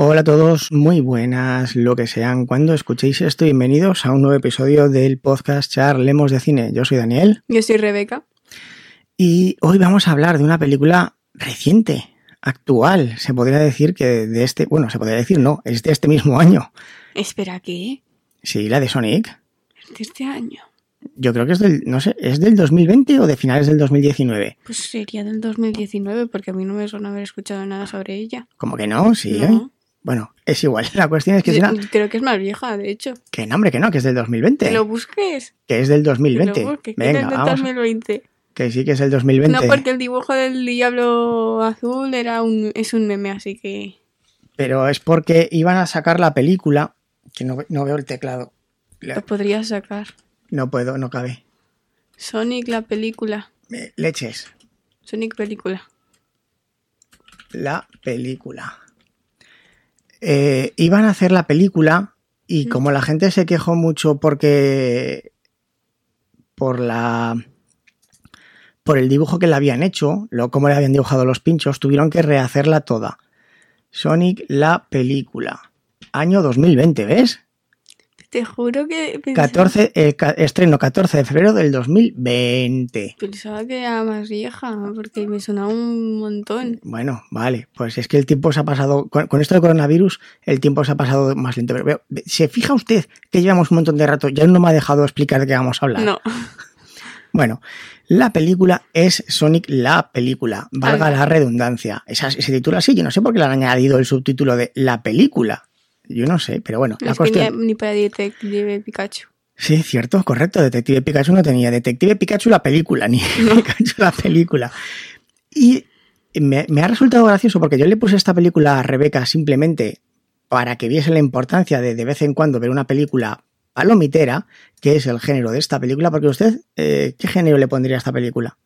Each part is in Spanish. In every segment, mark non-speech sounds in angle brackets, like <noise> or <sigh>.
Hola a todos, muy buenas, lo que sean. Cuando escuchéis esto, bienvenidos a un nuevo episodio del podcast Charlemos de Cine. Yo soy Daniel. Yo soy Rebeca. Y hoy vamos a hablar de una película reciente, actual. Se podría decir que de este, bueno, se podría decir no, es de este mismo año. Espera, ¿qué? Sí, la de Sonic. ¿De este año? Yo creo que es del, no sé, ¿es del 2020 o de finales del 2019? Pues sería del 2019 porque a mí no me suena haber escuchado nada sobre ella. ¿Cómo que no? Sí. No. ¿eh? Bueno, es igual. <laughs> La cuestión es que es una... Creo que es más vieja, de hecho. Que no, hombre, que no, que es del 2020. Que lo busques. Que es del Que 2020. lo busques. que Venga, es del vamos. 2020. Que sí que es el 2020. No, porque el dibujo del diablo azul era un, es un meme, así que... Pero es porque iban a sacar la película. Que no, no veo el teclado. La- Lo podrías sacar. No puedo, no cabe. Sonic, la película. Leches. Sonic, película. La película. Eh, iban a hacer la película y como la gente se quejó mucho porque por la por el dibujo que le habían hecho, lo cómo le habían dibujado los pinchos, tuvieron que rehacerla toda. Sonic la película. Año 2020, ¿ves? Te juro que pensaba, 14, eh, ca- estreno 14 de febrero del 2020. pensaba que era más vieja, porque me sonaba un montón. Bueno, vale, pues es que el tiempo se ha pasado, con, con esto del coronavirus, el tiempo se ha pasado más lento. Pero ¿se fija usted que llevamos un montón de rato? Ya no me ha dejado explicar de qué vamos a hablar. No. <laughs> Bueno, la película es Sonic la película, valga la redundancia. Esa, se titula así, yo no sé por qué le han añadido el subtítulo de la película. Yo no sé, pero bueno, la es que ni, para Detective Pikachu. Sí, cierto, correcto. Detective Pikachu no tenía. Detective Pikachu la película, <laughs> ni <laughs> Pikachu la película. Y me, me ha resultado gracioso porque yo le puse esta película a Rebeca simplemente para que viese la importancia de de vez en cuando ver una película palomitera, que es el género de esta película, porque usted, eh, ¿qué género le pondría a esta película?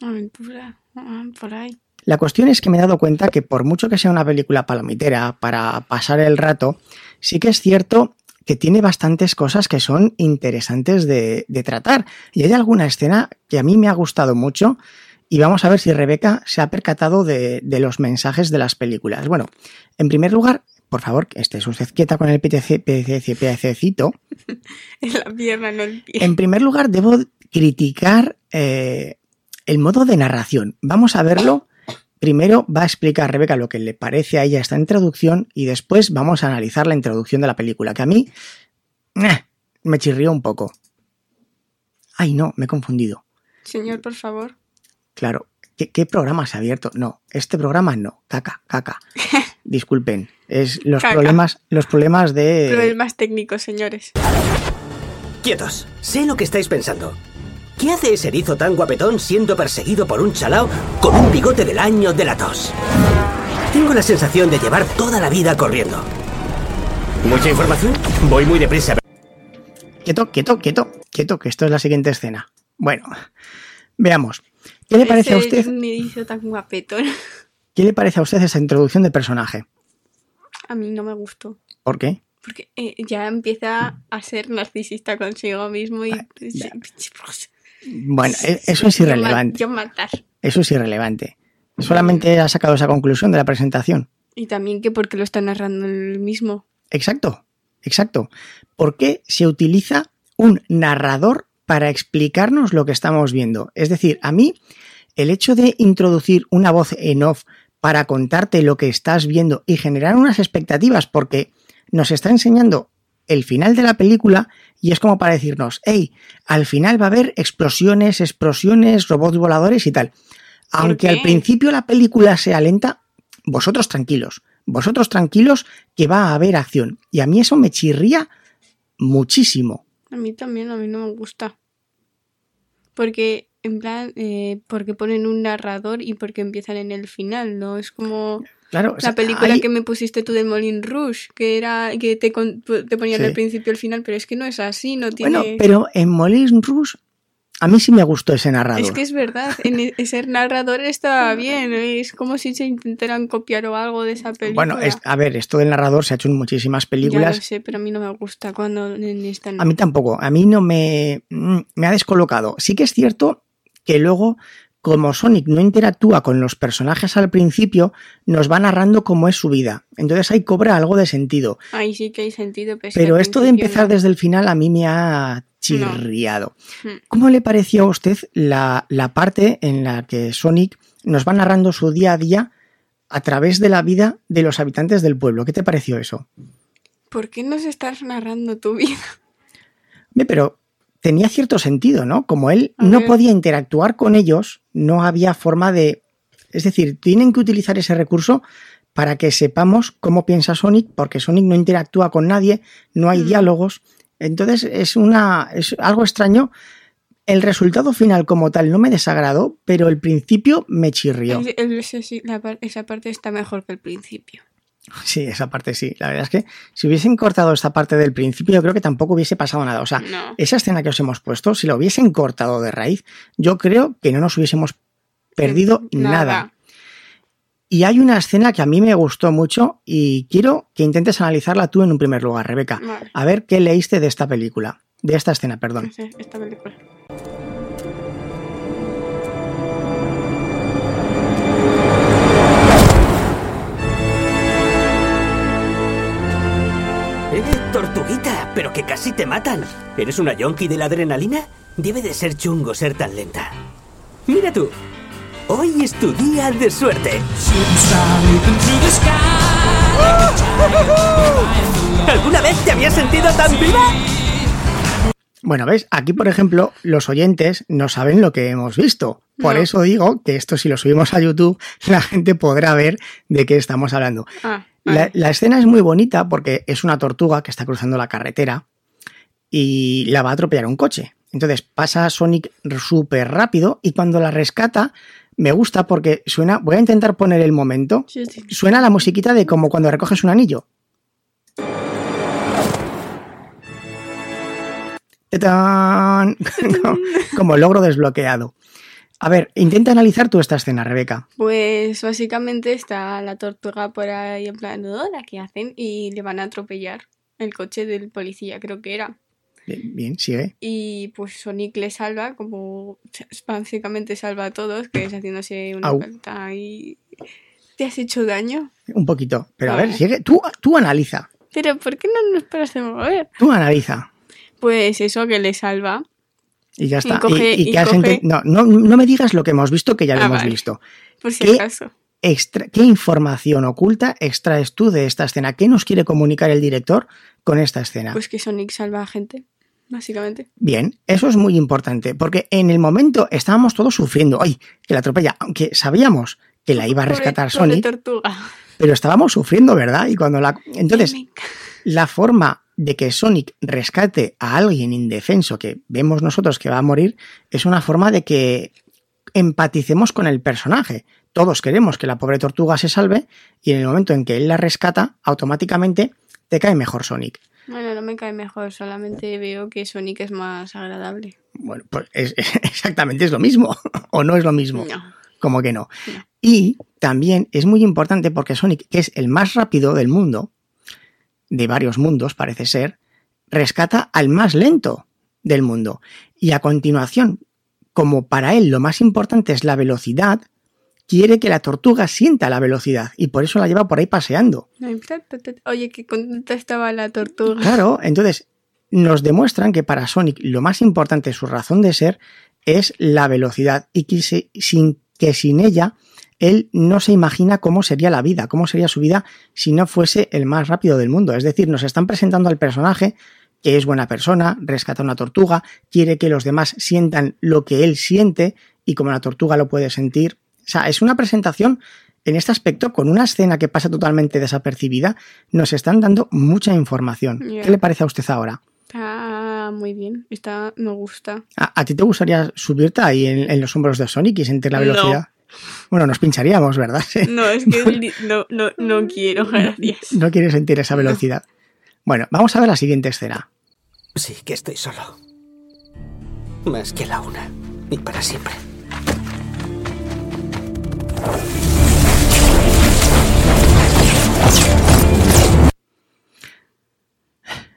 Aventura. por ahí. La cuestión es que me he dado cuenta que por mucho que sea una película palomitera para pasar el rato, sí que es cierto que tiene bastantes cosas que son interesantes de, de tratar. Y hay alguna escena que a mí me ha gustado mucho y vamos a ver si Rebeca se ha percatado de, de los mensajes de las películas. Bueno, en primer lugar, por favor, que esté usted quieta con el. <laughs> En la pierna, no el pie. En primer lugar, debo criticar eh, el modo de narración. Vamos a verlo. Primero va a explicar Rebeca lo que le parece a ella esta introducción y después vamos a analizar la introducción de la película, que a mí eh, me chirrió un poco. Ay, no, me he confundido. Señor, por favor. Claro, ¿qué, qué programa se ha abierto? No, este programa no. Caca, caca. <laughs> Disculpen, es los Caca. problemas, los problemas de. Problemas técnicos, señores. Quietos, sé lo que estáis pensando. ¿Qué hace ese erizo tan guapetón siendo perseguido por un chalao con un bigote del año de la tos? Tengo la sensación de llevar toda la vida corriendo. ¿Mucha información? Voy muy deprisa. Quieto, quieto, quieto, quieto, que esto es la siguiente escena. Bueno, veamos. ¿Qué le parece a usted? Tan guapetón. <laughs> ¿Qué le parece a usted esa introducción de personaje? A mí no me gustó. ¿Por qué? Porque eh, ya empieza a ser narcisista consigo mismo y... ya. Bueno, e- eso es irrelevante. Yo matar. Eso es irrelevante. Solamente ha sacado esa conclusión de la presentación. Y también que porque lo está narrando él mismo. Exacto, exacto. ¿Por qué se utiliza un narrador para explicarnos lo que estamos viendo? Es decir, a mí el hecho de introducir una voz en off para contarte lo que estás viendo y generar unas expectativas porque nos está enseñando el final de la película y es como para decirnos, hey, al final va a haber explosiones, explosiones, robots voladores y tal. Aunque al principio la película sea lenta, vosotros tranquilos, vosotros tranquilos que va a haber acción. Y a mí eso me chirría muchísimo. A mí también, a mí no me gusta. Porque, en plan, eh, porque ponen un narrador y porque empiezan en el final, ¿no? Es como Claro, o la película hay- que me pusiste tú de Molin Rouge, que era que te, te ponían Sí. al principio y al final, pero es que no es así, no tiene... Bueno, pero en Moulin Rouge a mí sí me gustó ese narrador. Es que es verdad, en e- ese narrador estaba bien, es como si se intentaran copiar o algo de esa película. Bueno, es- a ver, esto del narrador se ha hecho en muchísimas Ya lo películas. sé, pero a mí no me gusta cuando en esta no. A mí tampoco, a mí no me, mm, me ha descolocado. Sí que es cierto que luego como Sonic no interactúa con los personajes al principio, nos va narrando cómo es su vida. Entonces ahí cobra algo de sentido. Ahí sí que hay sentido. Pero, Pero esto de empezar desde el final a mí me ha chirriado. No. Hmm. ¿Cómo le pareció a usted la, la parte en la que Sonic nos va narrando su día a día a través de la vida de los habitantes del pueblo? ¿Qué te pareció eso? ¿Por qué nos estás narrando tu vida? Ve, Pero tenía cierto sentido, ¿no? Como él no podía interactuar con ellos, no había forma de... Es decir, tienen que utilizar ese recurso para que sepamos cómo piensa Sonic, porque Sonic no interactúa con nadie, no hay Mm. diálogos. Entonces es una es algo extraño. El resultado final como tal no me desagradó, pero el principio me chirrió. El- el- ese sí, la par- esa parte está mejor que el principio. Sí, esa parte sí. La verdad es que si hubiesen cortado esta parte del principio, yo creo que tampoco hubiese pasado nada. O sea, No. esa escena que os hemos puesto, si la hubiesen cortado de raíz, yo creo que no nos hubiésemos perdido nada. Y hay una escena que a mí me gustó mucho y quiero que intentes analizarla tú en un primer lugar, Rebeca. Vale. A ver qué leíste de esta película, de esta escena, perdón. Esta película. Tortuguita! ¡Pero que casi te matan! ¿Eres una yonki de la adrenalina? Debe de ser chungo ser tan lenta. Mira tú. Hoy es tu día de suerte. ¿Alguna vez te habías sentido tan viva? Bueno, ¿ves? Aquí, por ejemplo, los oyentes no saben lo que hemos visto. Por No. eso digo que esto si lo subimos a YouTube, <laughs> la gente podrá ver de qué estamos hablando. Ah, La, escena es muy bonita porque es una tortuga que está cruzando la carretera y la va a atropellar un coche. Entonces pasa Sonic súper rápido y cuando la rescata me gusta porque suena, voy a intentar poner el momento, Sí, sí. suena la musiquita de como cuando recoges un anillo. <laughs> <laughs> Como logro desbloqueado. A ver, intenta analizar tú esta escena, Rebeca. Pues básicamente está la tortuga por ahí en plan, hola, ¿qué hacen? Y le van a atropellar el coche del policía, creo que era. Bien, bien, sigue. Y pues Sonic le salva, como básicamente salva a todos, que es haciéndose una vuelta y... ¿Te has hecho daño? Un poquito. Pero a ver, sigue. Tú, tú analiza. Pero ¿por qué no nos paras de mover? Tú analiza. Pues eso que le salva. Y ya está. coge- y, y y que has coge- ente- no, no, no me digas lo que hemos visto, que ya lo Ah, hemos vale. visto. Por si ¿Qué? acaso. Extra- ¿Qué información oculta extraes tú de esta escena? ¿Qué nos quiere comunicar el director con esta escena? Pues que Sonic salva a gente, básicamente. Bien, eso es muy importante, porque en el momento estábamos todos sufriendo, ¡ay! que la atropella, aunque sabíamos que la iba a rescatar pobre Sonic, tortuga. pero estábamos sufriendo, ¿verdad? Y cuando la. Entonces, la forma de que Sonic rescate a alguien indefenso que vemos nosotros que va a morir es una forma de que empaticemos con el personaje. Todos queremos que la pobre tortuga se salve y en el momento en que él la rescata, automáticamente te cae mejor Sonic. Bueno, no me cae mejor, solamente veo que Sonic es más agradable. Bueno, pues es- <laughs> exactamente es lo mismo, <laughs> o no es lo mismo. No. Como que no. No. Y también es muy importante porque Sonic, que es el más rápido del mundo, de varios mundos parece ser, rescata al más lento del mundo. Y a continuación, como para él lo más importante es la velocidad, quiere que la tortuga sienta la velocidad y por eso la lleva por ahí paseando. Oye, qué contenta estaba la tortuga. Claro, entonces nos demuestran que para Sonic lo más importante, su razón de ser, es la velocidad y que, sin, que sin ella él no se imagina cómo sería la vida, cómo sería su vida si no fuese el más rápido del mundo. Es decir, nos están presentando al personaje que es buena persona, rescata una tortuga, quiere que los demás sientan lo que él siente y como la tortuga lo puede sentir. O sea, es una presentación en este aspecto, con una escena que pasa totalmente desapercibida, nos están dando mucha información. ¿Qué le parece a usted ahora? Está muy bien, está, me gusta. ¿A, a ti te gustaría subirte ahí en, en los hombros de Sonic y sentir la No. velocidad? Bueno, nos pincharíamos, ¿verdad? <laughs> No, es que no, no, no quiero, gracias. No sentir esa velocidad. Bueno, vamos a ver la siguiente escena. Sí, que estoy solo. Más que la una. Y para siempre.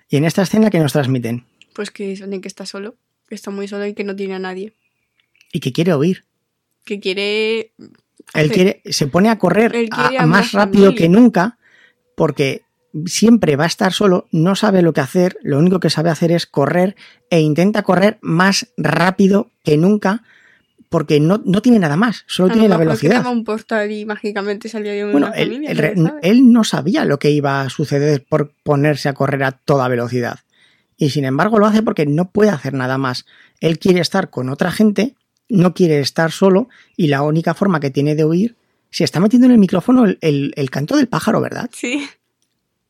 Y en esta escena que nos transmiten Pues que Sonic está solo, que está muy solo y que no tiene a nadie. y que quiere oír. Que quiere... Él quiere, se pone a correr a- más rápido familia. que nunca porque siempre va a estar solo, no sabe lo que hacer, lo único que sabe hacer es correr e intenta correr más rápido que nunca porque no, no tiene nada más, solo a tiene la velocidad. un portal y mágicamente salía de una Bueno, familia. él no sabía lo que iba a suceder por ponerse a correr a toda velocidad. Y sin embargo lo hace porque no puede hacer nada más. Él quiere estar con otra gente, no quiere estar solo y la única forma que tiene de huir, se está metiendo en el micrófono el, el- el canto del pájaro, ¿verdad? Sí,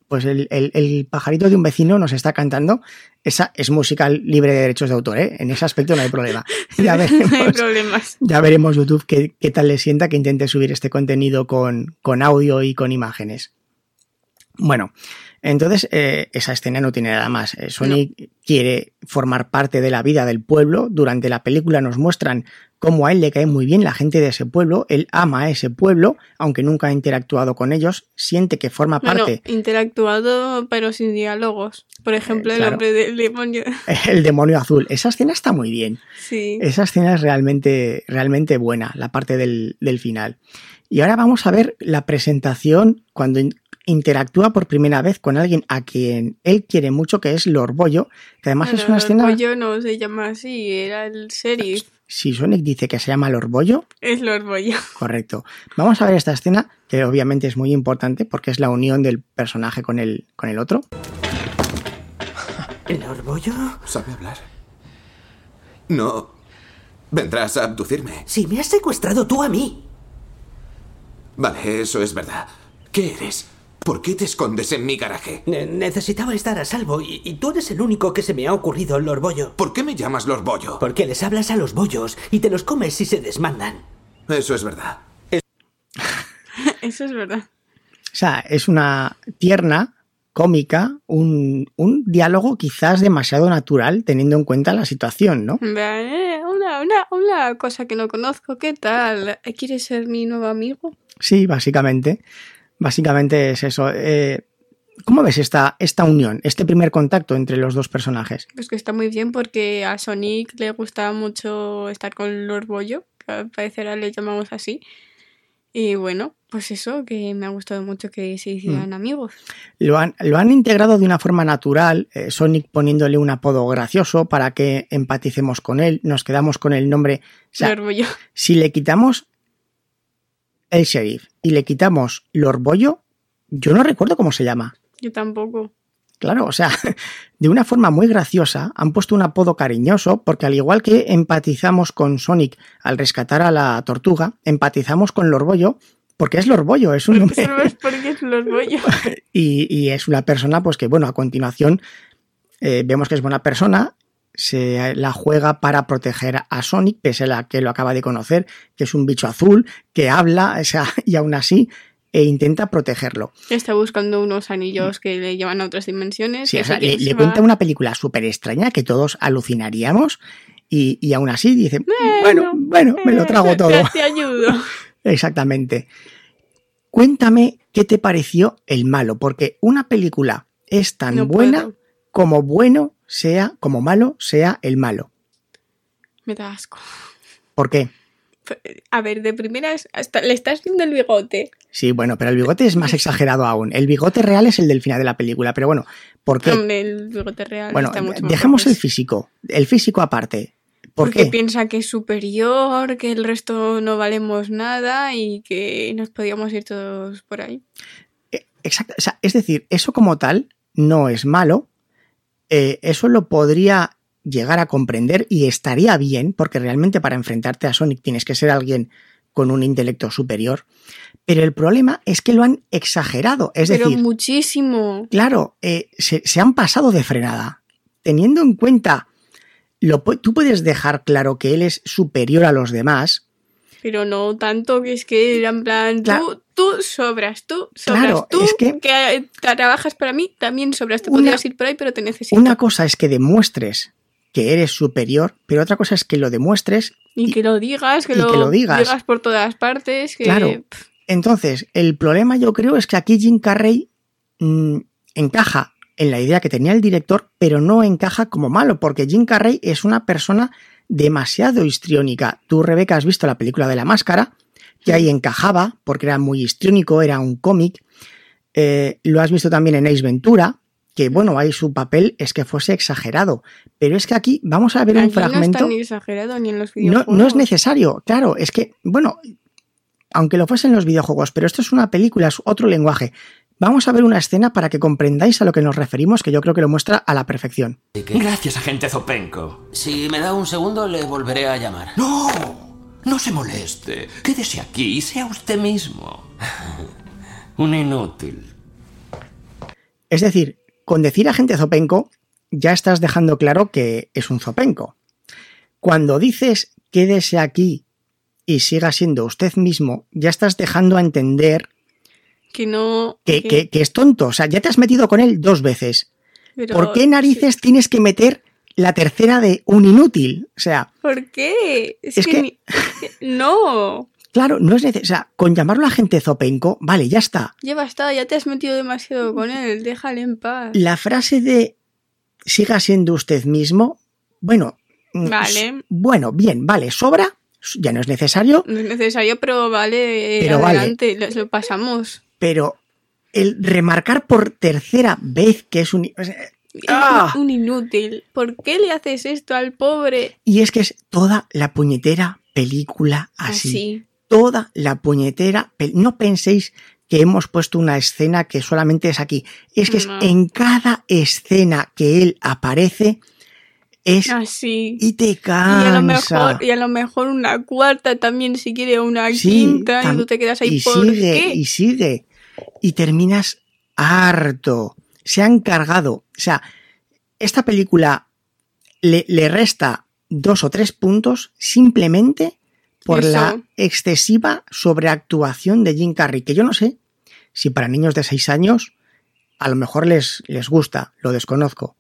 Pues el, el- pajarito de un vecino nos está cantando. Esa es música libre de derechos de autor, ¿eh? En ese aspecto no hay problema. <laughs> Ya no hay veremos. problemas. Ya veremos YouTube qué, qué tal le sienta que intente subir este contenido con, con audio y con imágenes. Bueno, entonces eh, esa escena no tiene nada más. Eh, Sonic quiere formar parte de la vida del pueblo. Durante la película nos muestran cómo a él le cae muy bien la gente de ese pueblo. Él ama a ese pueblo, aunque nunca ha interactuado con ellos. Siente que forma Bueno, parte interactuado pero sin diálogos. Por ejemplo, Eh, el claro. hombre del demonio. <laughs> el demonio azul. Esa escena está muy bien. Sí. Esa escena es realmente, realmente buena, la parte del, del final. Y ahora vamos a ver la presentación cuando interactúa por primera vez con alguien a quien él quiere mucho, que es Lord Bollo, que además es una el escena... no se llama así, era el sheriff. Si Sonic dice que se llama Lord Bollo, Es Lord Bollo. correcto. Vamos a ver esta escena, que obviamente es muy importante porque es la unión del personaje con el, con el otro. ¿El orbollo? ¿Sabe hablar? No. Vendrás a abducirme. Si me has secuestrado tú a mí. Vale, eso es verdad. ¿Qué eres? ¿Por qué te escondes en mi garaje? Ne- necesitaba estar a salvo y, y tú eres el único que se me ha ocurrido, Lord Bollo. ¿Por qué me llamas Lord Bollo? Porque les hablas a los bollos y te los comes si se desmandan. Eso es verdad. <laughs> Eso es verdad. O sea, es una tierna, cómica, un, un diálogo quizás demasiado natural teniendo en cuenta la situación, ¿no? Una, una, una cosa que no conozco, ¿qué tal? ¿Quieres ser mi nuevo amigo? Sí, básicamente. Básicamente es eso. Eh, ¿Cómo ves esta, esta unión, este primer contacto entre los dos personajes? Pues que está muy bien porque a Sonic le gusta mucho estar con Lord Bollo, que al parecer le llamamos así. Y bueno, pues eso, que me ha gustado mucho que se hicieran Mm. amigos. Lo han, lo han integrado de una forma natural, eh, Sonic poniéndole un apodo gracioso para que empaticemos con él, nos quedamos con el nombre. O sea, Lord Bollo. si le quitamos el sheriff y le quitamos Lord Bollo, yo no recuerdo cómo se llama. Yo tampoco. Claro, o sea, <laughs> de una forma muy graciosa han puesto un apodo cariñoso porque al igual que empatizamos con Sonic al rescatar a la tortuga, empatizamos con Lorbollo porque es Lorbollo, es un nombre es porque es <laughs> y, y es una persona pues que bueno, a continuación eh, vemos que es buena persona, se la juega para proteger a Sonic, pese a la que lo acaba de conocer, que es un bicho azul, que habla, o sea, <laughs> y aún así e intenta protegerlo. Está buscando unos anillos que le llevan a otras dimensiones. Sí, o sea, le, cuenta una película súper extraña que todos alucinaríamos y, y aún así dice, bueno, bueno, me lo trago Eh, <laughs> todo. Te, te ayudo. <laughs> Exactamente. Cuéntame qué te pareció el malo, porque una película es tan No buena puedo. como bueno sea, como malo sea el malo. Me da asco. ¿Por qué? A ver, de primeras, hasta le estás viendo el bigote. Sí, bueno, pero el bigote es más <laughs> exagerado aún. El bigote real es el del final de la película, pero bueno, ¿por qué? Hombre, el bigote real Bueno, está mucho más dejemos el físico, el físico aparte. ¿Por Porque qué? piensa que es superior, que el resto no valemos nada y que nos podíamos ir todos por ahí. Eh, Exacto, o sea, es decir, eso como tal no es malo, eh, eso lo podría llegar a comprender y estaría bien, porque realmente para enfrentarte a Sonic tienes que ser alguien con un intelecto superior, pero el problema es que lo han exagerado, es Pero decir, muchísimo. claro, eh, se, se han pasado de frenada, teniendo en cuenta, lo, tú puedes dejar claro que él es superior a los demás, Pero no tanto que es que era en plan, Claro. tú, tú sobras, tú sobras, Claro, tú es que- eh, trabajas para mí, también sobras. Te Una- podrías ir por ahí, pero te necesito. una cosa es que demuestres que eres superior, pero otra cosa es que lo demuestres y que lo digas, que, lo, que lo digas. por todas partes. Que, Claro. pff, Entonces, el problema yo creo es que aquí Jim Carrey mm, encaja en la idea que tenía el director, pero no encaja como malo, porque Jim Carrey es una persona demasiado histriónica. Tú, Rebeca, has visto la película de la máscara, que ahí encajaba, porque era muy histriónico, era un cómic. Eh, lo has visto también en Ace Ventura, que bueno, ahí su papel es que fuese exagerado. Pero es que aquí vamos a ver un fragmento. No está ni exagerado ni en los No, videojuegos. no es necesario, claro, es que, bueno, aunque lo fuesen los videojuegos, pero esto es una película, es otro lenguaje. Vamos a ver una escena para que comprendáis a lo que nos referimos, que yo creo que lo muestra a la perfección. Gracias, agente Zopenko. Si me da un segundo, le volveré a llamar. No, no se moleste. Quédese aquí y sea usted mismo. <laughs> Un inútil. Es decir, con decir agente Zopenco, ya estás dejando claro que es un Zopenco. Cuando dices quédese aquí y siga siendo usted mismo, ya estás dejando a entender Que no. que, que- que es tonto. O sea, ya te has metido con él dos veces. pero- ¿Por qué narices tienes que meter la tercera de un inútil? O sea, ¿Por qué? Es, Es que, ni- <laughs> No. claro, no es necesario. O sea, con llamarlo agente Zopenco, vale, ya está. Ya basta, ya te has metido demasiado con él. Déjale en paz. La frase de siga siendo usted mismo, bueno. mm, Vale. Bueno, bien, vale, sobra. Ya no es necesario, No es necesario, pero vale. Pero vale. adelante, Lo, lo pasamos. Pero el remarcar por tercera vez que es un... o sea, ¡Ah! Un inútil. ¿Por qué le haces esto al pobre? Y es que es toda la puñetera película así. Así. Toda la puñetera... No penséis que hemos puesto una escena que solamente es aquí. Es que es en cada escena que él aparece es... Así. Y te Y a, lo cansa. mejor, y a lo mejor una cuarta también, si quiere una Sí, quinta, y tú te quedas ahí y por sigue, qué. y sigue. Y terminas harto. Se han cargado. O sea, esta película le, le resta dos o tres puntos simplemente por Eso. la excesiva sobreactuación de Jim Carrey, que yo no sé si para niños de seis años a lo mejor les, les gusta, lo desconozco.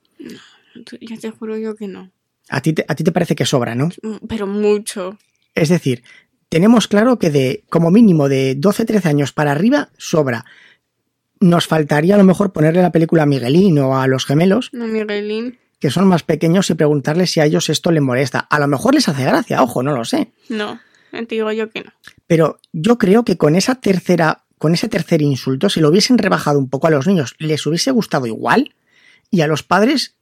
Ya te juro yo que no. A ti, te, a ti te parece que sobra, ¿no? Mm, Pero mucho. Es decir, tenemos claro que de como mínimo de 12-13 años para arriba sobra. Nos faltaría a lo mejor ponerle la película a Miguelín o a los gemelos, No, Miguelín. que son más pequeños, y preguntarles si a ellos esto les molesta. A lo mejor les hace gracia, ojo, no lo sé. No. Te digo yo que no. Pero yo creo que con esa tercera, con ese tercer insulto, si lo hubiesen rebajado un poco a los niños, les hubiese gustado igual. Y a los padres,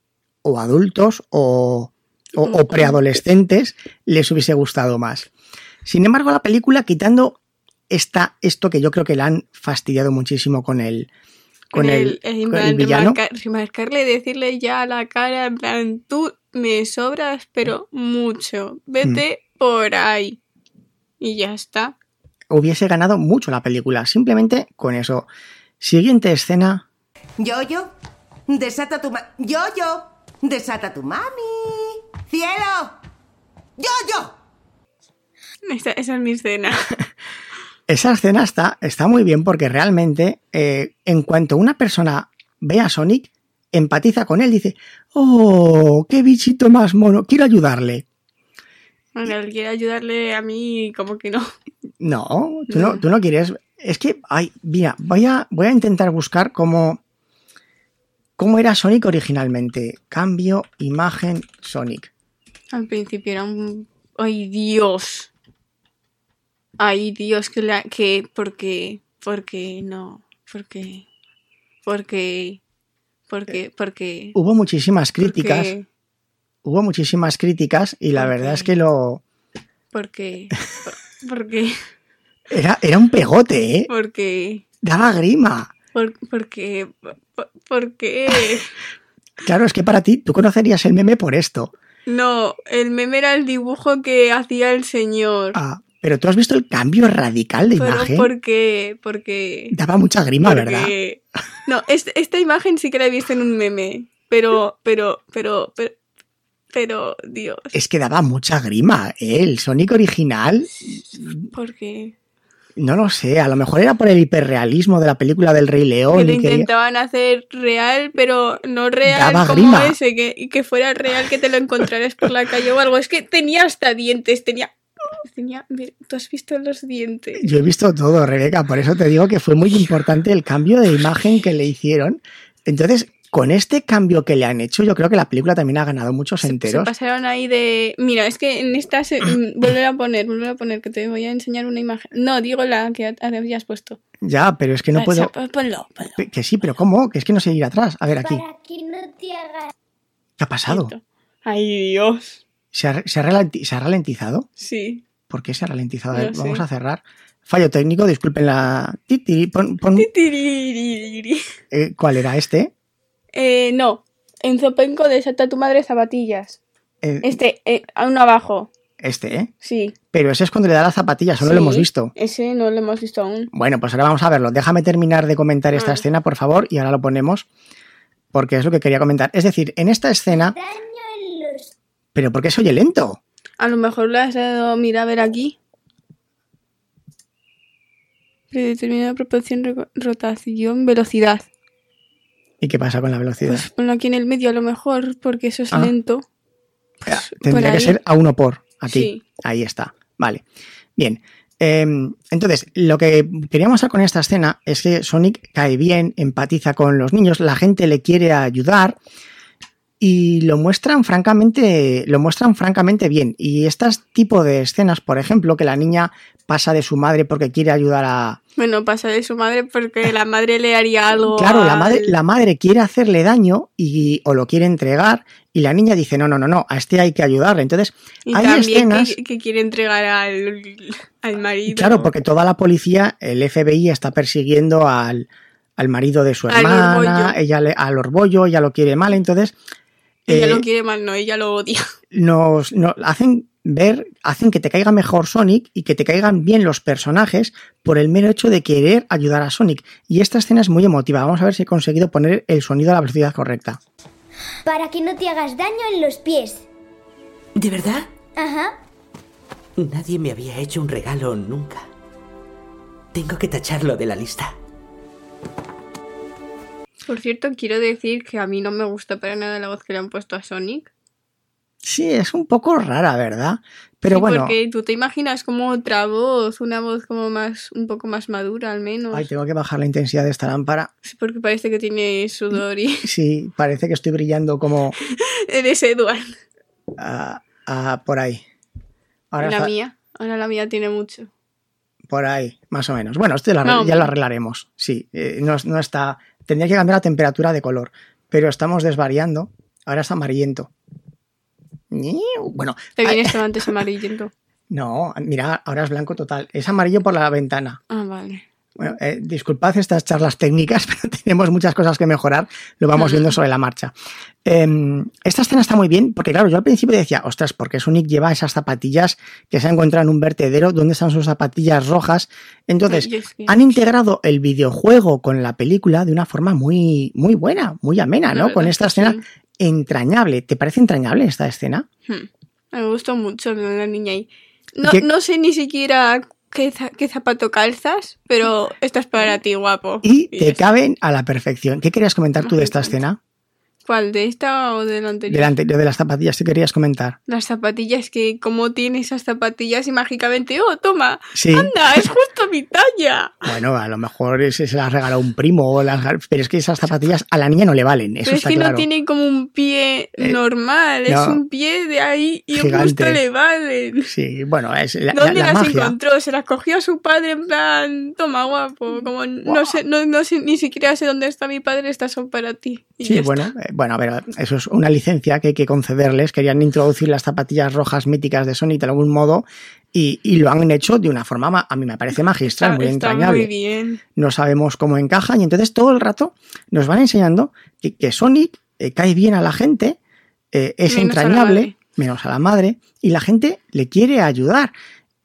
o adultos, o, o, o preadolescentes, les hubiese gustado más. Sin embargo, la película, quitando esta, esto que yo creo que la han fastidiado muchísimo con el, con el, en con el villano. remarcar- remarcarle, decirle ya a la cara, en plan, tú me sobras, pero mucho. Vete Mm. por ahí. Y ya está. hubiese ganado mucho la película, simplemente con eso. Siguiente escena. Yo-yo, desata tu ma... Yo-yo, desata tu mami. ¡Cielo! ¡Yo-yo! <laughs> Esa, esa es mi escena. <laughs> Esa escena está, está muy bien porque realmente, eh, en cuanto una persona ve a Sonic, empatiza con él, dice, oh, qué bichito más mono, quiero ayudarle. Bueno, él quiere ayudarle a mí, como que no. No, tú no, tú no quieres. Es que, ay, mira, voy a, voy a intentar buscar cómo, cómo era Sonic originalmente. Cambio, imagen, Sonic. Al principio era un... ¡Ay, Dios! ¡Ay, Dios! Que, la... que porque... Porque no... Porque... Porque... Porque... Porque... Hubo muchísimas críticas, Porque... hubo muchísimas críticas y la ¿Por verdad es que lo... Porque... <laughs> Porque... Era, era un pegote, ¿eh? Porque... Daba grima. por- Porque... por- Porque... <laughs> Claro, es que para ti, tú conocerías el meme por esto. No, el meme era el dibujo que hacía el señor. Ah, pero tú has visto el cambio radical de Pero imagen. porque... Porque... Daba mucha grima, ¿verdad? Porque- No, es- esta imagen sí que la he visto en un meme. Pero, pero, pero, pero, pero, Dios. Es que daba mucha grima. ¿eh? El Sonic original, Porque no lo sé, a lo mejor era por el hiperrealismo de la película del Rey que León. lo que- intentaban hacer real, pero no real Daba como grima. ese, que fuera real que te lo encontraras por la calle o algo. Es que tenía hasta dientes, tenía... tenía ¿Tú has visto los dientes? Yo he visto todo, Rebeca, por eso te digo que fue muy importante el cambio de imagen que le hicieron. Entonces, con este cambio que le han hecho, yo creo que la película también ha ganado muchos Se, se enteros. pasaron ahí de. Mira, es que en esta. Se... <clears throat> mm, volver a poner, volver a poner, que te voy a enseñar una imagen. No, digo la que habías puesto. Ya, pero es que no puedo. o sea, ponlo, ponlo. Que sí, pero ¿cómo? Que es que no sé ir atrás. A ver, aquí. Para que no te hagas. ¿Qué ha pasado? Ay, Dios. ¿Se ha, se ha ralenti- se ha ralentizado? Sí. ¿Por qué se ha ralentizado? A ver, vamos a cerrar. Fallo técnico, disculpen la. Pon- pon- eh, ¿Cuál era este? Eh, no. En Zopenco desata tu madre zapatillas. Eh, Este, eh, aún abajo. este, ¿eh? Sí. Pero ese es cuando le da las zapatillas, solo lo hemos visto. Ese no lo hemos visto aún. Bueno, pues ahora vamos a verlo. Déjame terminar de comentar esta Ah. escena, por favor, y ahora lo ponemos, porque es lo que quería comentar. Es decir, en esta escena, Daño en los. pero ¿por qué se oye lento? A lo mejor le has dado, mira, a ver aquí. Predeterminada proporción, ro- rotación, velocidad. ¿Y qué pasa con la velocidad? Pues ponlo aquí en el medio a lo mejor, porque eso es Ah. lento. Pues, Tendría que ahí. ser a uno por aquí. Sí. Ahí está. Vale. Bien. Eh, entonces, lo que queríamos hacer con esta escena es que Sonic cae bien, empatiza con los niños, la gente le quiere ayudar y lo muestran francamente, lo muestran francamente bien. Y estas tipo de escenas, por ejemplo, que la niña pasa de su madre porque quiere ayudar a, Bueno, pasa de su madre porque la madre le haría algo. Claro, la madre, la madre quiere hacerle daño y, o lo quiere entregar y la niña dice, no, no, no, no, a este hay que ayudarle. Entonces, Y hay escenas... que, que quiere entregar al, al marido. Claro, porque toda la policía, el FBI está persiguiendo al, al marido de su hermana, ella le, al orbollo, ella lo quiere mal, entonces Ella eh, lo quiere mal, no, ella lo odia. nos, nos hacen ver, hacen que te caiga mejor Sonic y que te caigan bien los personajes por el mero hecho de querer ayudar a Sonic. Y esta escena es muy emotiva. Vamos a ver si he conseguido poner el sonido a la velocidad correcta. Para que no te hagas daño en los pies. ¿De verdad? Ajá. Nadie me había hecho un regalo nunca. Tengo que tacharlo de la lista. Por cierto, quiero decir que a mí no me gusta para nada la voz que le han puesto a Sonic. Sí, es un poco rara, ¿verdad? Pero Sí, bueno, Porque tú te imaginas como otra voz, una voz como más, un poco más madura al menos. ay, tengo que bajar la intensidad de esta lámpara. Sí, porque parece que tiene sudor y <laughs> Sí, parece que estoy brillando como <laughs> eres Edward. ah, ah, por ahí. Ahora la mía, ahora la mía tiene mucho. Por ahí, más o menos. Bueno, esto ya, No, ya lo arreglaremos. Sí, eh, no, no está. Tendría que cambiar la temperatura de color, pero estamos desvariando. Ahora es amarillento. Bueno, También ay, estaba antes amarillento. <laughs> no, mira, ahora es blanco total. Es amarillo por la ventana. Ah, vale. Bueno, eh, disculpad estas charlas técnicas, <laughs> pero tenemos muchas cosas que mejorar. Lo vamos viendo sobre la marcha. Eh, esta escena está muy bien porque, claro, yo al principio decía, ostras, ¿por qué Sonic lleva esas zapatillas que se ha encontrado en un vertedero? ¿Dónde están sus zapatillas rojas? Entonces, han integrado el videojuego con la película de una forma muy, muy buena, muy amena, ¿no? Con es esta escena entrañable. ¿Te parece entrañable esta escena? Hmm. Me gustó mucho la niña ahí. No, ¿Qué- no sé ni siquiera qué, za- qué zapato calzas, pero esta es para ti, guapo. Y te caben a la perfección. ¿Qué querías comentar tú de esta escena? ¿Cuál? ¿De esta o de la anterior? De, la ante- de las zapatillas, ¿qué querías comentar? Las zapatillas, que como tiene esas zapatillas y mágicamente, oh, toma, Sí. anda, es justo mi talla. <laughs> Bueno, a lo mejor se las regaló un primo, o las, pero es que esas zapatillas a la niña no le valen, eso Pero es está que claro. no tiene como un pie Eh, normal, es no. un pie de ahí y Gigante. justo le valen. Sí, bueno, es la, la- ¿Dónde la las magia. encontró? Se las cogió a su padre en plan, toma guapo, como no sé, no, no sé, ni siquiera sé dónde está mi padre, estas son para ti. Y Sí, bueno, está. Bueno, a ver, eso es una licencia que hay que concederles. Querían introducir las zapatillas rojas míticas de Sonic de algún modo y, y lo han hecho de una forma, ma- a mí me parece magistral, está, muy está entrañable. muy bien. no sabemos cómo encajan y entonces todo el rato nos van enseñando que, que Sonic eh, cae bien a la gente, eh, es Menos entrañable, menos a la madre, y la gente le quiere ayudar.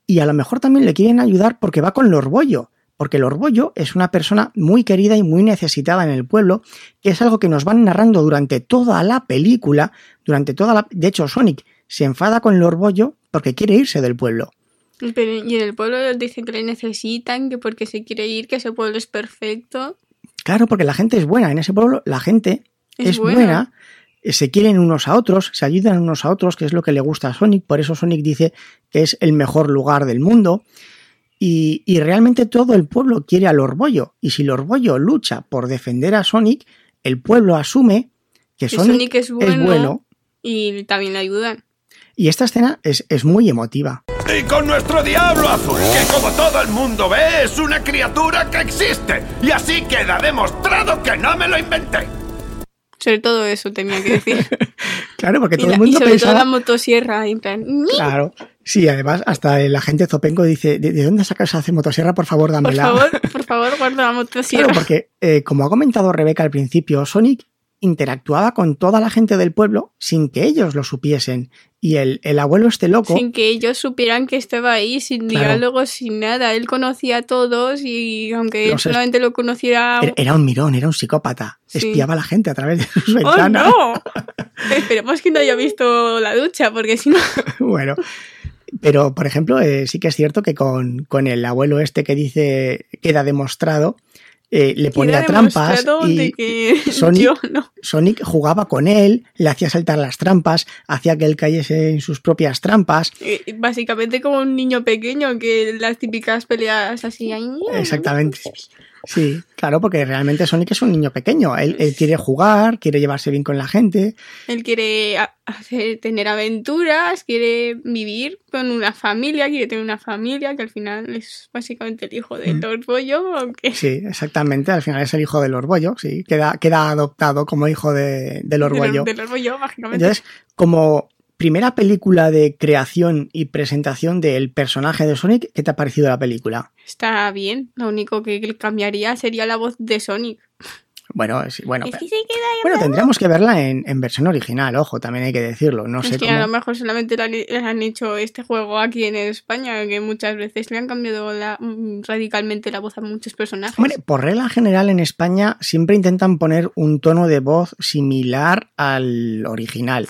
Y a lo mejor también le quieren ayudar porque va con el orgullo, porque el orgullo es una persona muy querida y muy necesitada en el pueblo, que es algo que nos van narrando durante toda la película, durante toda la... De hecho, Sonic se enfada con el orgullo porque quiere irse del pueblo. Pero, y en el pueblo dicen que le necesitan, que porque se quiere ir, que ese pueblo es perfecto. Claro, porque la gente es buena. En ese pueblo la gente Es es, buena. buena. eh, se quieren unos a otros, se ayudan unos a otros, que es lo que le gusta a Sonic. Por eso Sonic dice que es el mejor lugar del mundo. Y, y realmente todo el pueblo quiere al Orbollo. Y si el Orbollo lucha por defender a Sonic, el pueblo asume que Que Sonic, Sonic es bueno, bueno. y también le ayudan. Y esta escena es, es muy emotiva. Y con nuestro diablo azul, que como todo el mundo ve, es una criatura que existe. Y así queda demostrado que no me lo inventé. Sobre todo eso tenía que decir. <laughs> Claro, porque y, todo la- el y mundo sobre todo la motosierra, en plan. Claro. Sí, además, hasta el agente Zopenco dice, ¿de, de dónde sacas esa motosierra? Por favor, por dámela. favor, por <laughs> favor, guarda la motosierra. Claro, porque, eh, como ha comentado Rebeca al principio, Sonic interactuaba con toda la gente del pueblo sin que ellos lo supiesen. Y el, el abuelo este loco... Sin que ellos supieran que estaba ahí, sin Claro. diálogos, sin nada. Él conocía a todos y aunque él solamente lo conociera... Era, un mirón, era un psicópata. Sí. Espiaba a la gente a través de sus <laughs> ¡Oh, ventanas. no! <laughs> Esperemos que no haya visto la ducha, porque si no... <laughs> bueno. Pero, por ejemplo, eh, sí que es cierto que con, con el abuelo este que dice queda demostrado, eh, le ponía trampas y que <laughs> Sonic, yo no. Sonic jugaba con él, le hacía saltar las trampas, hacía que él cayese en sus propias trampas. Eh, Básicamente como un niño pequeño que las típicas peleas así... ay, Exactamente. Sí, claro, porque realmente Sonic es un niño pequeño. Él, él quiere jugar, quiere llevarse bien con la gente. Él quiere hacer, tener aventuras, quiere vivir con una familia, quiere tener una familia que al final es básicamente el hijo del Mm. orgullo, aunque Sí, exactamente. Al final es el hijo del orgullo, sí. Queda, queda adoptado como hijo de- del, <laughs> del orgullo, mágicamente. Entonces, como primera película de creación y presentación del personaje de Sonic, ¿qué te ha parecido la película? Está bien, lo único que cambiaría sería la voz de Sonic. Bueno, sí, bueno, Es que se queda ahí bueno, tendríamos que verla en, en versión original, ojo, también hay que decirlo. No es sé que cómo. a lo mejor solamente le han, hecho este juego aquí en España, que muchas veces le han cambiado la- mm, radicalmente la voz a muchos personajes. Hombre, por regla general en España siempre intentan poner un tono de voz similar al original.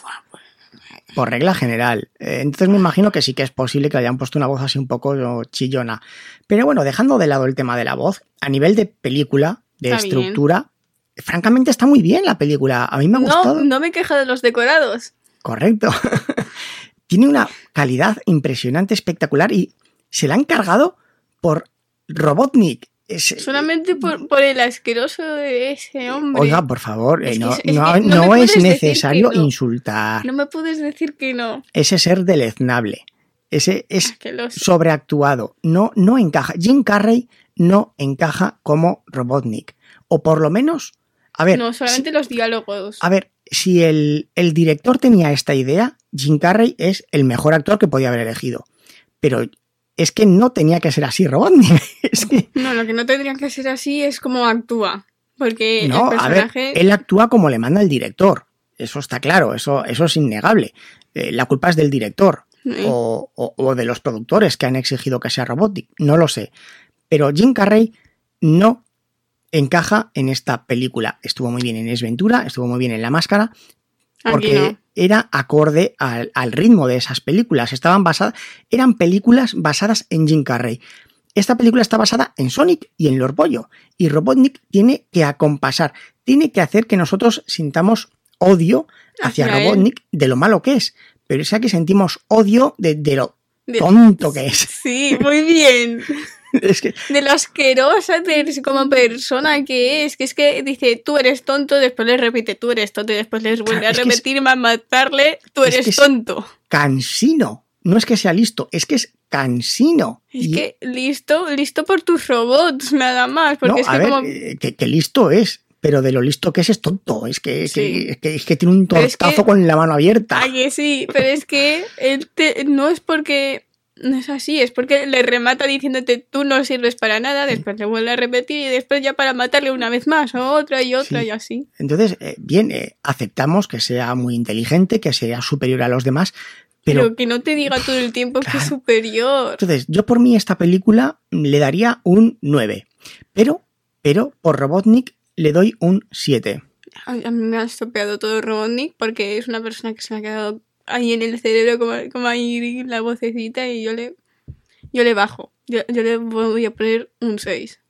Por regla general. Eh, Entonces me imagino que sí que es posible que le hayan puesto una voz así un poco chillona. Pero bueno, dejando de lado el tema de la voz, a nivel de película, de Está bien. estructura, francamente está muy bien la película. A mí me ha gustado. no, no me quejo de los decorados. Correcto. <laughs> Tiene una calidad impresionante, espectacular y se la han cargado por Robotnik. Es- Solamente por, por el asqueroso de ese hombre. Oiga, por favor, eh, no, es- es no- no es necesario no. insultar. No me puedes decir que no. Ese ser deleznable. Ese es sobreactuado. No, no encaja. Jim Carrey no encaja como Robotnik. O por lo menos, a ver, no, solamente los diálogos. a ver, si el, el director tenía esta idea, Jim Carrey es el mejor actor que podía haber elegido. Pero es que no tenía que ser así Robotnik. <laughs> es que No, lo que no tendría que ser así es como actúa. Porque no, el a ver, personaje... él actúa como le manda el director. Eso está claro, eso, eso es innegable. Eh, la culpa es del director Sí. o, o- o de los productores que han exigido que sea Robotic, no lo sé. Pero Jim Carrey no encaja en esta película. Estuvo muy bien en Es Ventura, estuvo muy bien en La Máscara, porque no. Era acorde al, al ritmo de esas películas. Estaban basadas, eran películas basadas en Jim Carrey. Esta película está basada en Sonic y en Lord Bollo. Y Robotnik tiene que acompasar, tiene que hacer que nosotros sintamos odio hacia, Hacia él. Robotnik de lo malo que es. Pero es que sentimos odio de, de lo tonto que <laughs> es. Sí, muy bien. Es que, De lo asquerosa de- como persona que es. Que es que dice, tú eres tonto, después le repite, tú eres tonto, y después les vuelve Claro, a que es- repetir, más matarle, tú es eres que es- tonto. cansino. No es que sea listo, es que es cansino. Es Y- que listo, listo por tus robots, nada más. Porque no, es a que ver, como... eh, que, que listo es, pero de lo listo que es es tonto. Es que, Sí. que, es que, es que tiene un es tortazo que- con la mano abierta. Ay, que sí, pero es que él te- no es porque no es así, es porque le remata diciéndote tú no sirves para nada, después le vuelve a repetir y después ya para matarle una vez más, o otra y otra Sí. y así. Entonces, eh, bien, eh, aceptamos que sea muy inteligente, que sea superior a los demás, pero, Pero, que no te diga todo el tiempo que es superior. entonces yo por mí esta película le daría un 9, pero, pero por Robotnik le doy un 7. A, a mí me ha estropeado todo Robotnik porque es una persona que se me ha quedado ahí en el cerebro como, como ahí la vocecita y yo le yo le bajo. Yo, yo le voy a poner un 6.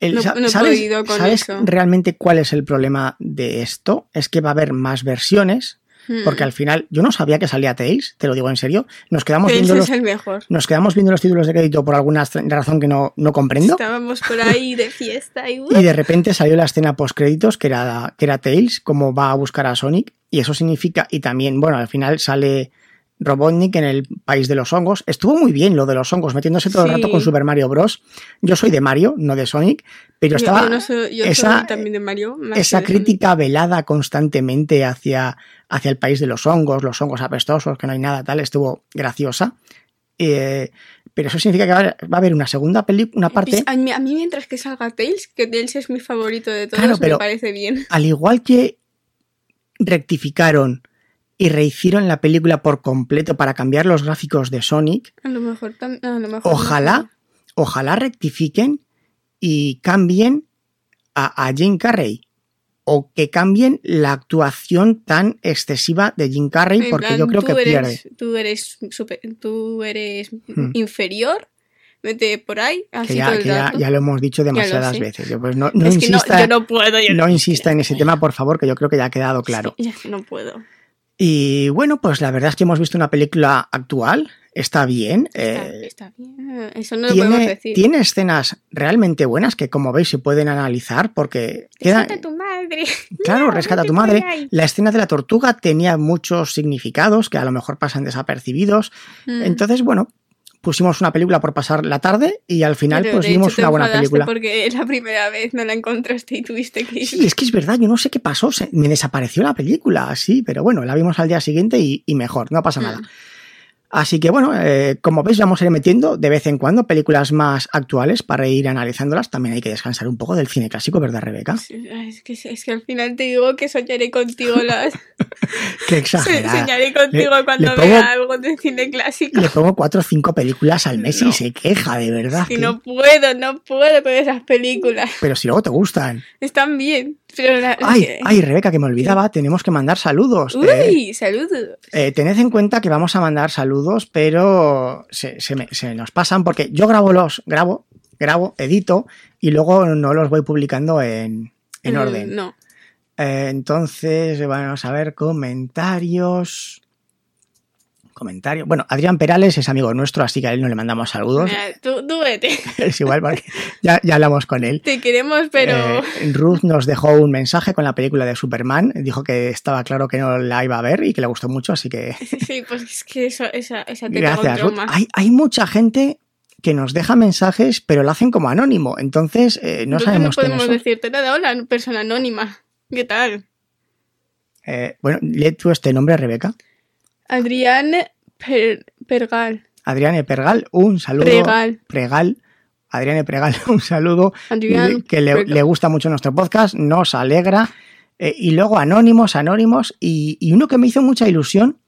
El- No- no he ¿Sabes, con sabes realmente cuál es el problema de esto? Es que va a haber más versiones Hmm. porque al final yo no sabía que salía Tails, te lo digo en serio. Nos quedamos Tails viendo es los, el mejor. nos quedamos viendo los títulos de crédito por alguna razón que no, no comprendo. Estábamos por ahí de fiesta y... <laughs> Y de repente salió la escena post créditos que era, que era Tails, como va a buscar a Sonic. Y eso significa, y también, bueno, al final sale Robotnik en el país de los hongos. Estuvo muy bien lo de los hongos, metiéndose todo el rato con Super Mario Bros. Yo soy de Mario, no de Sonic, pero estaba yo, no soy, yo esa, soy también de Mario. esa de crítica velada constantemente hacia, hacia el país de los hongos, los hongos apestosos, que no hay nada tal, estuvo graciosa. Eh, pero eso significa que va a haber, una segunda película, una parte. A mí, a mí mientras que salga Tails, que Tails es mi favorito de todos, Claro, pero- me parece bien. al igual que rectificaron y rehicieron la película por completo para cambiar los gráficos de Sonic, A lo mejor a lo mejor ojalá, ojalá rectifiquen y cambien a, a Jim Carrey. O que cambien la actuación tan excesiva de Jim Carrey, porque plan, yo creo que eres, pierde. Tú eres, super- tú eres Hmm. inferior, vete por ahí, así Que ya, todo el que ya, ya lo hemos dicho demasiadas veces. Yo, pues no, insista, yo no puedo. Yo no insista en ese tema, por favor, que yo creo que ya ha quedado claro. Sí, que no puedo. Y bueno, pues la verdad es que hemos visto una película actual, está bien. Está, eh, está bien. Eso no lo podemos tiene, decir. tiene escenas realmente buenas que, como veis, se pueden analizar porque Rescata a tu madre. <laughs> claro, No, rescata a tu madre. ahí. La escena de la tortuga tenía muchos significados que a lo mejor pasan desapercibidos. Mm. Entonces, bueno, pusimos una película por pasar la tarde y al final Pero, pues de vimos hecho, una buena película. Porque la primera vez no la encontraste y tuviste que ir. Sí, es que es verdad, yo no sé qué pasó, se- me desapareció la película, así, pero bueno, la vimos al día siguiente y, y mejor, no pasa Mm. Así que bueno, eh, como veis vamos a ir metiendo de vez en cuando películas más actuales para ir analizándolas. También hay que descansar un poco del cine clásico, ¿verdad, Rebeca? Sí, Es que, es que al final te digo que soñaré contigo las... <laughs> Qué exagerada. <laughs> Soñaré contigo Le- cuando le pongo- vea algo de cine clásico. Le pongo cuatro o cinco películas al mes y se queja, de verdad. Que que- no puedo, no puedo con esas películas. Pero si luego te gustan. Están bien. Pero la- Ay, Rebeca, que me olvidaba, tenemos que mandar saludos. eh. Uy, saludos. Eh, tened en cuenta que vamos a mandar saludos, pero se, se me- se nos pasan porque yo grabo los, grabo, grabo, edito y luego no los voy publicando en, en Mm, orden. No. Eh, entonces, vamos a ver comentarios. Comentarios. Bueno, Adrián Perales es amigo nuestro, así que a él no le mandamos saludos. Mira, tú, tú vete. <laughs> Es igual porque ya, ya hablamos con él. Te queremos, pero... Eh, Ruth nos dejó un mensaje con la película de Superman. Dijo que estaba claro que no la iba a ver y que le gustó mucho, así que <laughs> Sí, pues es que eso, esa, esa te gracias, Ruth. Hay, hay mucha gente que nos deja mensajes, pero lo hacen como anónimo. Entonces, eh, no sabemos no podemos quiénes son. decirte nada. Hola, persona anónima. ¿Qué tal? Eh, bueno, lee tú este nombre, Rebeca. Adrián Per- Pergal. Adriane Pergal, un saludo. Pregal. Pregal. Adriane Pregal, <laughs> un saludo. Adrián que le gusta mucho nuestro podcast, nos alegra. Eh, y luego Anónimos, Anónimos. Y, y uno que me hizo mucha ilusión,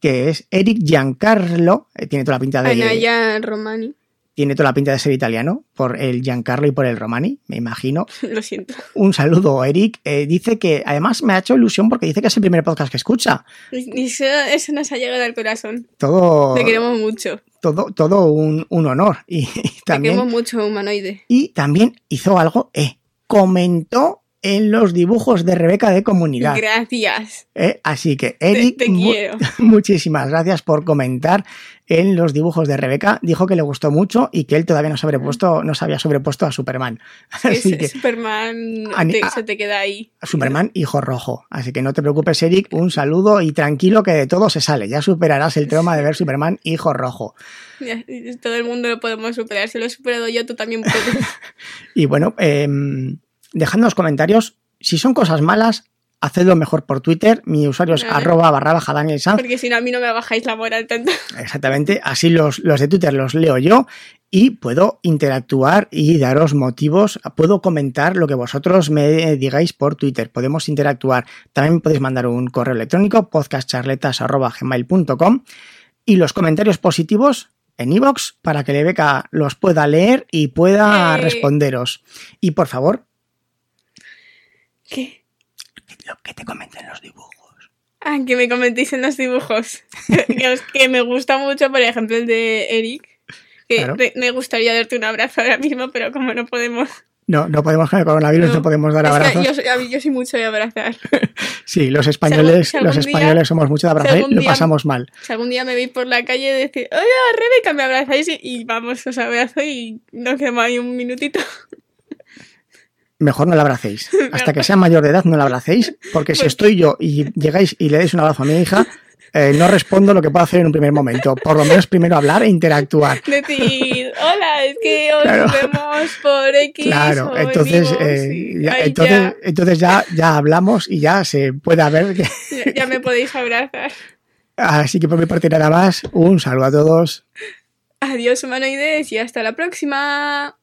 que es Eric Giancarlo. eh, tiene toda la pinta de. Anaya Romani. Tiene toda la pinta de ser italiano, por el Giancarlo y por el Romani, me imagino. <laughs> Lo siento. Un saludo, Eric. Eh, dice que además me ha hecho ilusión porque dice que es el primer podcast que escucha. Eso, eso nos ha llegado al corazón. Todo, Te queremos mucho. todo, todo un, un honor. Y, y Te también, queremos mucho, humanoide. y también hizo algo, eh, comentó en los dibujos de Rebeca de comunidad. Gracias. Eh, Así que, Te, Eric, te mu- quiero. <laughs> muchísimas gracias por comentar en los dibujos de Rebeca. Dijo que le gustó mucho y que él todavía no, sobrepuesto, no se había sobrepuesto a Superman. <laughs> Así Es- que, Superman te- se te queda ahí. Superman, hijo rojo. Así que no te preocupes, Eric. Un saludo y tranquilo que de todo se sale. Ya superarás el trauma de ver Superman, hijo rojo. Ya, Todo el mundo lo podemos superar. Si lo he superado yo, tú también puedes. <laughs> Y bueno, eh, dejadnos los comentarios. Si son cosas malas, hacedlo mejor por Twitter. Mi usuario es arroba barra baja Daniel Sanz. Porque si no, a mí no me bajáis la moral tanto. Exactamente. Así los, los de Twitter los leo yo y puedo interactuar y daros motivos. Puedo comentar lo que vosotros me digáis por Twitter. Podemos interactuar. También podéis mandar un correo electrónico podcastcharletas.gmail.com y los comentarios positivos en iVoox para que Lebeca los pueda leer y pueda Eh. responderos. Y por favor, ¿Qué? lo que te comenten los dibujos. Ah, que me comentéis en los dibujos. <laughs> que, me gusta mucho, por ejemplo, el de Eric. Que Claro. me gustaría darte un abrazo ahora mismo, pero como no podemos. No, no podemos con el coronavirus, no, No. podemos dar Es que abrazos. yo, soy- yo mucho de abrazar. <laughs> Sí, los españoles, si algún los día- españoles somos mucho de abrazar y lo día- pasamos mal. Si algún día me veis por la calle decir, hola Rebeca, me abrazáis y, y vamos, os abrazo y nos quedamos ahí un minutito. Mejor no la abracéis. <laughs> Hasta que sea mayor de edad no la abracéis, porque si Pues- estoy yo y llegáis y le dais un abrazo a mi hija, eh, no respondo lo que puedo hacer en un primer momento. Por lo menos primero hablar e interactuar. Decir, <laughs> hola, es que os Claro. vemos por X. Claro, entonces, eh, sí. ya, entonces, entonces ya, ya hablamos y ya se puede ver que... ya, ya me podéis abrazar. Así que por mi parte nada más, un saludo a todos. Adiós humanoides y hasta la próxima.